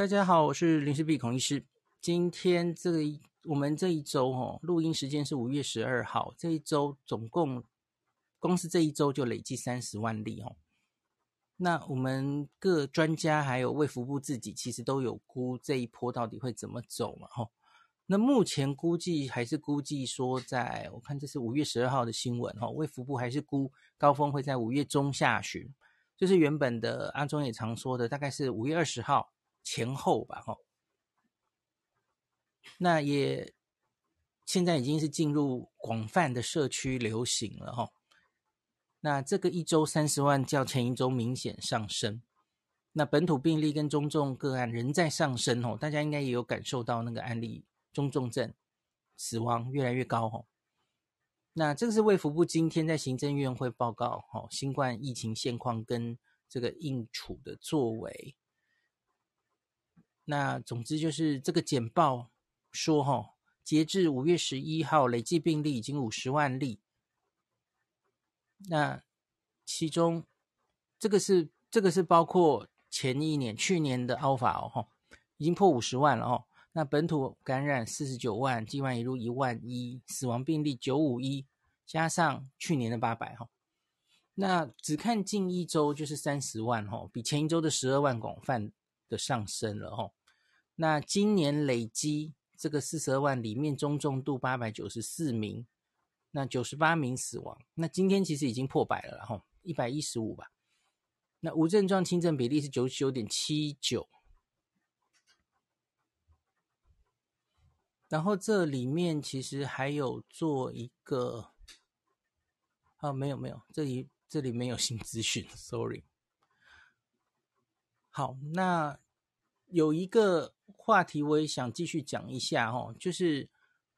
大家好，我是林氏璧孔医师。今天这个我们这一周哦，录音时间是五月十二号。这一周总共，光是这一周就累计三十万例哦。那我们各专家还有卫福部自己，其实都有估这一波到底会怎么走嘛？哈，那目前估计还是估计说在，在我看这是五月十二号的新闻哈，卫福部还是估高峰会在五月中下旬，就是原本的阿中也常说的，大概是五月二十号。前后吧，哈，那也现在已经是进入广泛的社区流行了，哈。那这个一周三十万，较前一周明显上升。那本土病例跟中重个案仍在上升，哦，大家应该也有感受到那个案例中重症死亡越来越高，哈。那这个是卫福部今天在行政院会报告，哈，新冠疫情现况跟这个应处的作为。那总之就是这个简报说，哈，截至五月十一号，累计病例已经五十万例。那其中，这个是这个是包括前一年去年的 Alpha 哦，已经破五十万了哦。那本土感染四十九万，境外移入一万一，死亡病例九五一，加上去年的八百哈。那只看近一周就是三十万哈，比前一周的十二万广泛的上升了哈。那今年累积这个四十二万里面，中重度八百九十四名，那九十八名死亡。那今天其实已经破百了，然后一百一十五吧。那无症状轻症比例是九十九点七九。然后这里面其实还有做一个，啊，没有没有，这里这里没有新资讯，sorry。好，那有一个。话题我也想继续讲一下哦，就是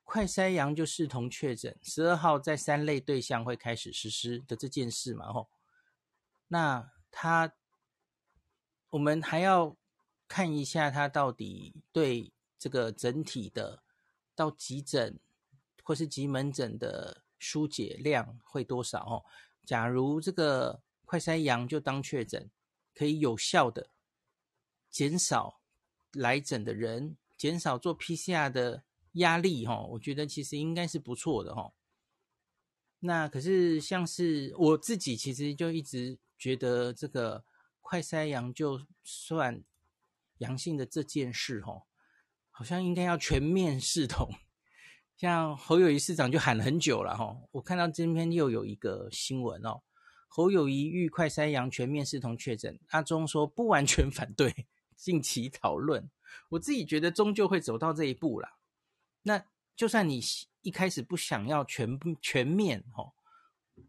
快筛阳就视同确诊，十二号在三类对象会开始实施的这件事嘛吼。那他，我们还要看一下他到底对这个整体的到急诊或是急门诊的疏解量会多少哦。假如这个快筛阳就当确诊，可以有效的减少。来诊的人减少做 PCR 的压力，哈，我觉得其实应该是不错的，哈。那可是像是我自己，其实就一直觉得这个快筛阳就算阳性的这件事，哈，好像应该要全面视同。像侯友宜市长就喊了很久了，哈。我看到今天又有一个新闻哦，侯友宜欲快筛阳全面视同确诊，阿中说不完全反对。近期讨论，我自己觉得终究会走到这一步啦。那就算你一开始不想要全全面哦，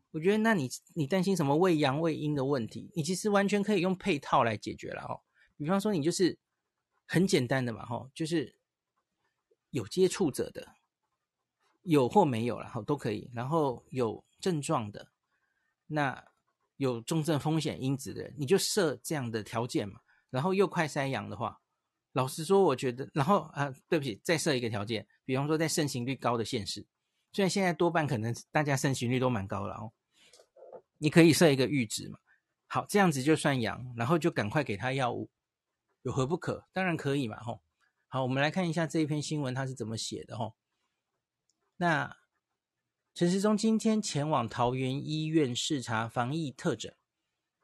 我觉得那你你担心什么伪阳伪阴的问题？你其实完全可以用配套来解决了哦。比方说，你就是很简单的嘛，吼，就是有接触者的，有或没有了，吼都可以。然后有症状的，那有重症风险因子的人，你就设这样的条件嘛。然后又快筛阳的话，老实说，我觉得，然后啊，对不起，再设一个条件，比方说在盛行率高的县市，虽然现在多半可能大家盛行率都蛮高了哦，你可以设一个阈值嘛，好，这样子就算阳，然后就赶快给他药物，有何不可？当然可以嘛，吼。好，我们来看一下这一篇新闻它是怎么写的，吼。那陈时中今天前往桃园医院视察防疫特诊，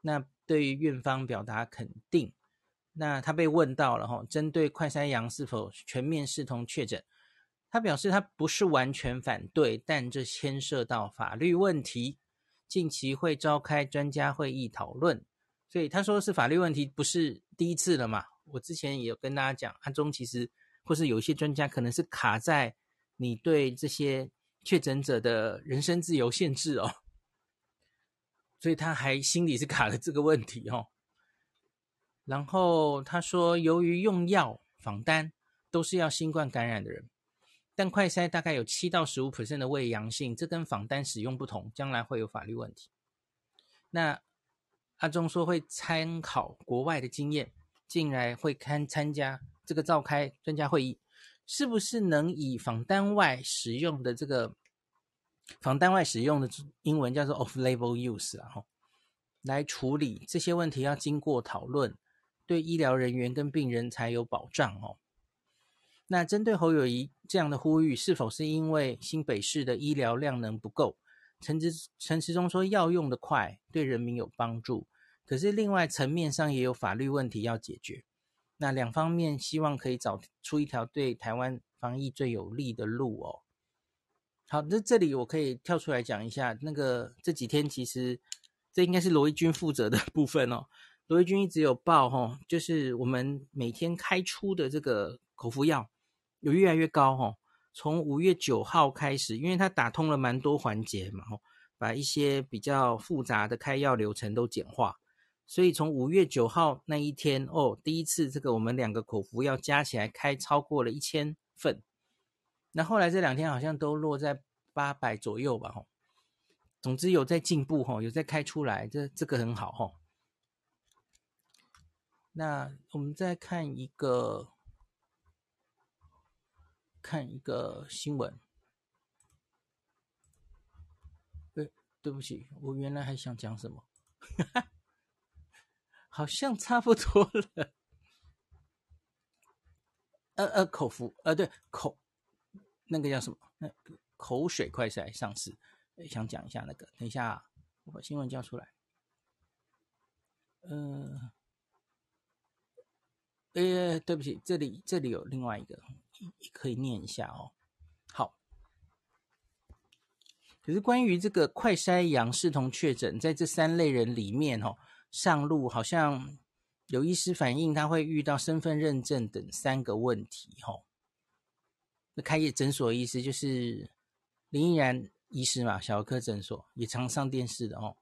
那对于院方表达肯定。那他被问到了哈，针对快筛阳是否全面视同确诊，他表示他不是完全反对，但这牵涉到法律问题，近期会召开专家会议讨论。所以他说是法律问题，不是第一次了嘛。我之前也有跟大家讲，阿中其实或是有一些专家可能是卡在你对这些确诊者的人身自由限制哦，所以他还心里是卡了这个问题哦。然后他说，由于用药访单都是要新冠感染的人，但快筛大概有七到十五 percent 的胃阳性，这跟访单使用不同，将来会有法律问题。那阿忠说会参考国外的经验，进来会看参加这个召开专家会议，是不是能以访单外使用的这个访单外使用的英文叫做 off-label use 啊，来处理这些问题，要经过讨论。对医疗人员跟病人才有保障哦。那针对侯友宜这样的呼吁，是否是因为新北市的医疗量能不够？陈时陈时中说要用得快，对人民有帮助，可是另外层面上也有法律问题要解决。那两方面希望可以找出一条对台湾防疫最有利的路哦。好，那这里我可以跳出来讲一下，那个这几天其实这应该是罗一军负责的 部分哦。罗一钧一直有报哦，就是我们每天开出的这个口服药。有越来越高哦，从五月九号开始，因为它打通了蛮多环节嘛，吼，把一些比较复杂的开药流程都简化，所以从五月九号那一天哦，第一次这个我们两个口服药加起来开超过了一千份，那后来这两天好像都落在八百左右吧，吼，总之有在进步，吼，有在开出来，这这个很好，哦。那我们再看一个。看一个新闻，对，对不起，我原来还想讲什么，好像差不多了。呃呃，口服，呃对，口那个叫什么？那个口水快塞上市，想讲一下那个。等一下，我把新闻叫出来。呃，呃，对不起，这里这里有另外一个。可以念一下哦。好，可是关于这个快筛阳视同确诊，在这三类人里面哦，上路好像有医师反映他会遇到身份认证等三个问题哦。那开业诊所的医师就是林依然医师嘛，小儿科诊所也常上电视的哦。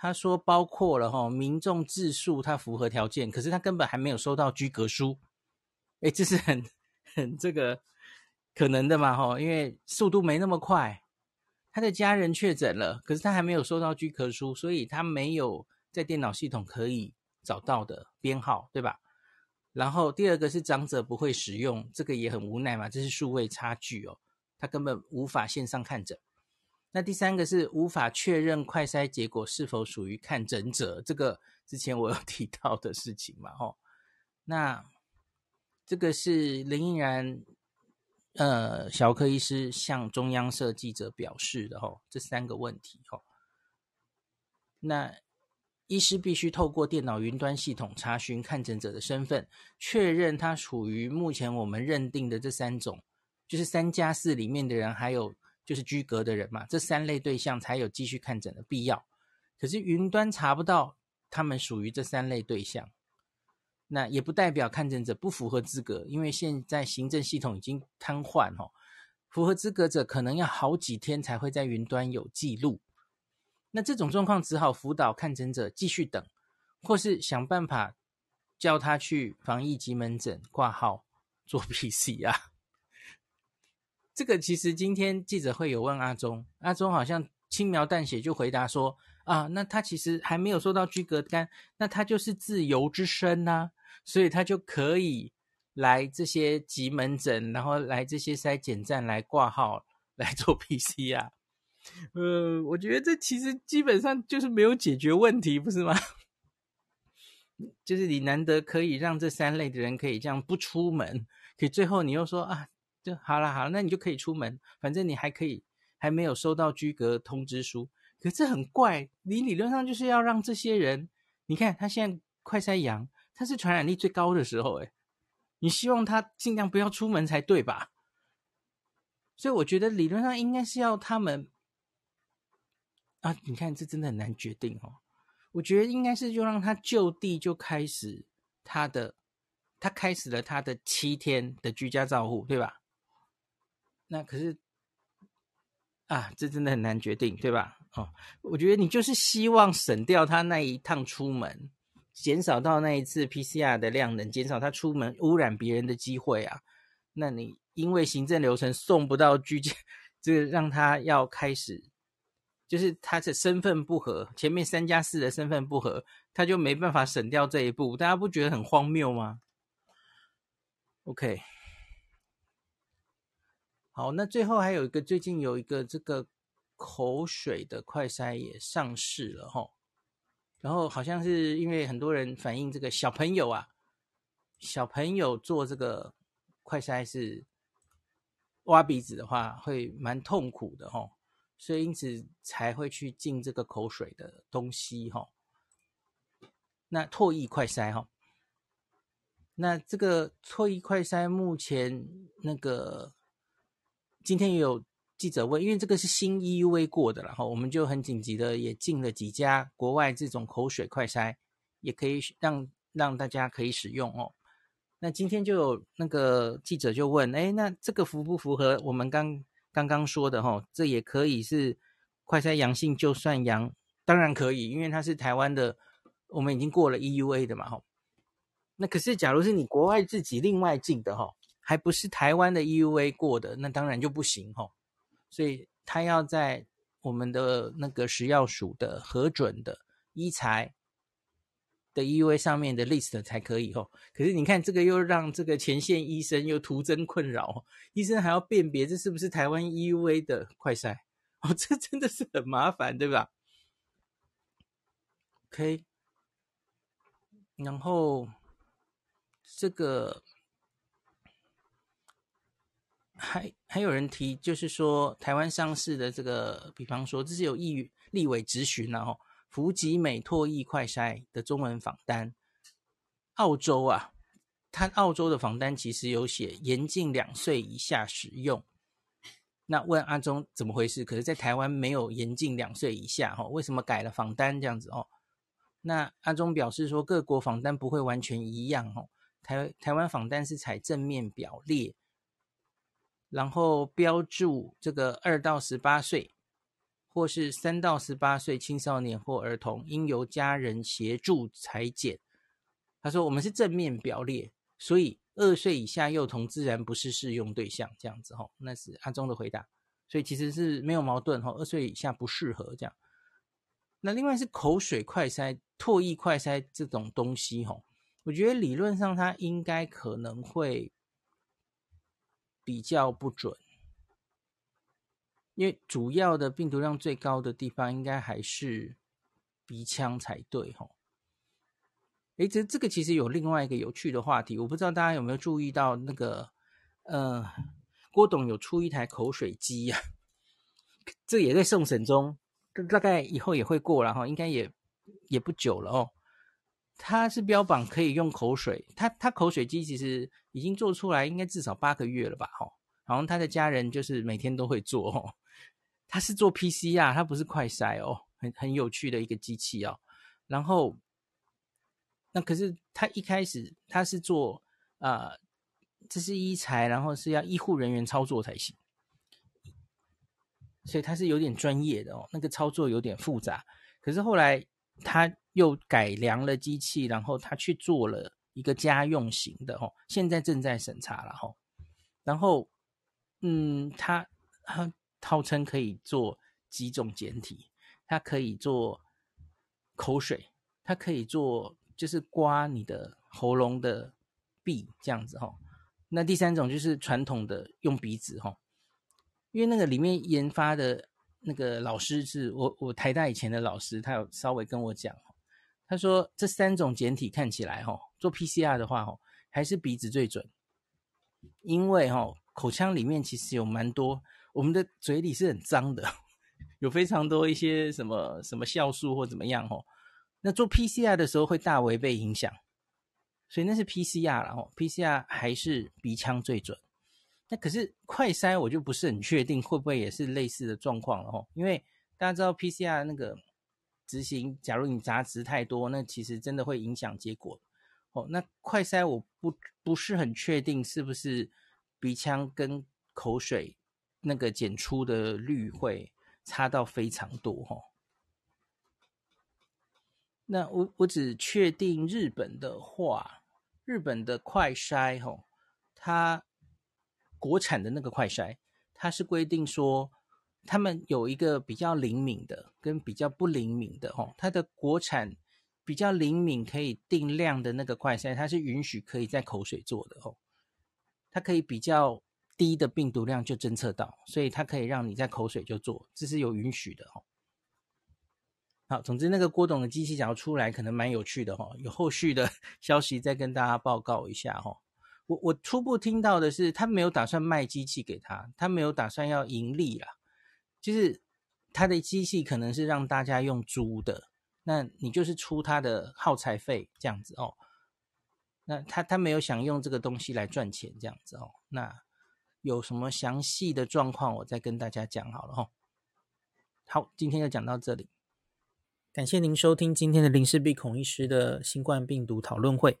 他说包括了哈，民众自述他符合条件，可是他根本还没有收到居格书。哎，这是很。很这个可能的嘛，吼，因为速度没那么快。他的家人确诊了，可是他还没有收到居格书，所以他没有在电脑系统可以找到的编号，对吧？然后第二个是长者不会使用，这个也很无奈嘛，这是数位差距哦，他根本无法线上看诊。那第三个是无法确认快筛结果是否属于看诊者，这个之前我有 提到的事情嘛，吼，那。这个是林依然，呃，小科医师向中央社记者表示的吼，这三个问题吼，那医师必须透过电脑云端系统查询看诊者的身份，确认他处于目前我们认定的这三种，就是三加四里面的人，还有就是居隔的人嘛，这三类对象才有继续看诊的必要。可是云端查不到他们属于这三类对象。那也不代表看诊者不符合资格，因为现在行政系统已经瘫痪哦，符合资格者可能要好几天才会在云端有记录。那这种状况只好辅导看诊者继续等，或是想办法叫他去防疫急门诊挂号做 PCR。这个其实今天记者会有问阿中，阿中好像轻描淡写就回答说啊，那他其实还没有收到居隔单，那他就是自由之身呐、所以他就可以来这些急门诊，然后来这些筛检站来挂号来做 PCR。呃，我觉得这其实基本上就是没有解决问题，不是吗？就是你难得可以让这三类的人可以这样不出门，可最后你又说啊，就好了好了，那你就可以出门，反正你还可以还没有收到居格通知书。可是很怪，你理论上就是要让这些人，你看他现在快筛阳。他是传染力最高的时候，哎，你希望他尽量不要出门才对吧？所以我觉得理论上应该是要他们啊，你看这真的很难决定哦。我觉得应该是就让他就地就开始他的，他开始了他的七天的居家照护，对吧？那可是啊，这真的很难决定，对吧？哦，我觉得你就是希望省掉他那一趟出门。减少到那一次 PCR 的量能，减少他出门污染别人的机会啊。那你因为行政流程送不到居家，这个让他要开始，就是他的身份不合，前面三加四的身份不合，他就没办法省掉这一步。大家不觉得很荒谬吗？OK，好，那最后还有一个，最近有一个这个口水的快筛也上市了哈。然后好像是因为很多人反映这个小朋友啊，小朋友做这个快筛是挖鼻子的话会蛮痛苦的哈，所以因此才会去进这个口水的东西哈。那唾液快筛哈，那这个唾液快筛目前那个今天也有。记者问，因为这个是新 EUA 过的，然后我们就很紧急的也进了几家国外这种口水快筛，也可以让让大家可以使用哦。那今天就有那个记者就问，哎，那这个符不符合我们刚刚刚说的哈？这也可以是快筛阳性就算阳，当然可以，因为它是台湾的，我们已经过了 EUA 的嘛哈。那可是假如是你国外自己另外进的哈，还不是台湾的 EUA 过的，那当然就不行哈。所以他要在我们的那个食药署的核准的医材的 EUA 上面的 list 才可以哦。可是你看这个又让这个前线医生又徒增困扰，医生还要辨别这是不是台湾 EUA 的快筛哦，这真的是很麻烦，对吧？OK，然后这个。还还有人提，就是说台湾上市的这个，比方说这是有议立委质询然后福吉美唾液快筛的中文访单，澳洲啊，它澳洲的访单其实有写严禁两岁以下使用。那问阿中怎么回事？可是，在台湾没有严禁两岁以下哈，为什么改了访单这样子哦？那阿中表示说，各国访单不会完全一样哦，台台湾访单是采正面表列。然后标注这个二到十八岁，或是三到十八岁青少年或儿童，应由家人协助裁剪。他说：“我们是正面表列，所以二岁以下幼童自然不是适用对象。”这样子哈，那是阿中的回答。所以其实是没有矛盾哈，二岁以下不适合这样。那另外是口水快塞、唾液快塞这种东西哈，我觉得理论上它应该可能会。比较不准，因为主要的病毒量最高的地方应该还是鼻腔才对哈。诶，这这个其实有另外一个有趣的话题，我不知道大家有没有注意到那个，呃，郭董有出一台口水机呀，这也在送审中，大概以后也会过了哈，应该也也不久了哦。它是标榜可以用口水，它它口水机其实已经做出来，应该至少八个月了吧？哈，然后他的家人就是每天都会做哦。他是做 PCR，他不是快筛哦，很很有趣的一个机器哦。然后，那可是他一开始他是做啊、呃，这是医材，然后是要医护人员操作才行，所以他是有点专业的哦，那个操作有点复杂。可是后来他。又改良了机器，然后他去做了一个家用型的哦，现在正在审查了吼。然后，嗯，他他号称可以做几种简体，它可以做口水，它可以做就是刮你的喉咙的壁这样子吼。那第三种就是传统的用鼻子吼，因为那个里面研发的那个老师是我我台大以前的老师，他有稍微跟我讲。他说：“这三种简体看起来，哈，做 PCR 的话，哈，还是鼻子最准，因为哈，口腔里面其实有蛮多，我们的嘴里是很脏的，有非常多一些什么什么酵素或怎么样，哈，那做 PCR 的时候会大为被影响，所以那是 PCR 了，哈，PCR 还是鼻腔最准。那可是快筛，我就不是很确定会不会也是类似的状况了，哈，因为大家知道 PCR 那个。”执行，假如你杂质太多，那其实真的会影响结果。哦，那快筛我不不是很确定是不是鼻腔跟口水那个检出的率会差到非常多哈。那我我只确定日本的话，日本的快筛哈，它国产的那个快筛，它是规定说。他们有一个比较灵敏的，跟比较不灵敏的，哦，它的国产比较灵敏可以定量的那个快筛，它是允许可以在口水做的，哦，它可以比较低的病毒量就侦测到，所以它可以让你在口水就做，这是有允许的，哦。好，总之那个郭董的机器想要出来，可能蛮有趣的哈、哦。有后续的 消息再跟大家报告一下哈、哦。我我初步听到的是，他没有打算卖机器给他，他没有打算要盈利啊，就是他的机器可能是让大家用租的，那你就是出他的耗材费这样子哦。那他他没有想用这个东西来赚钱这样子哦。那有什么详细的状况，我再跟大家讲好了、哦。好，今天就讲到这里。感谢您收听今天的林氏璧孔医师的新冠病毒讨论会。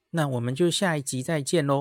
那我们就下一集再见喽。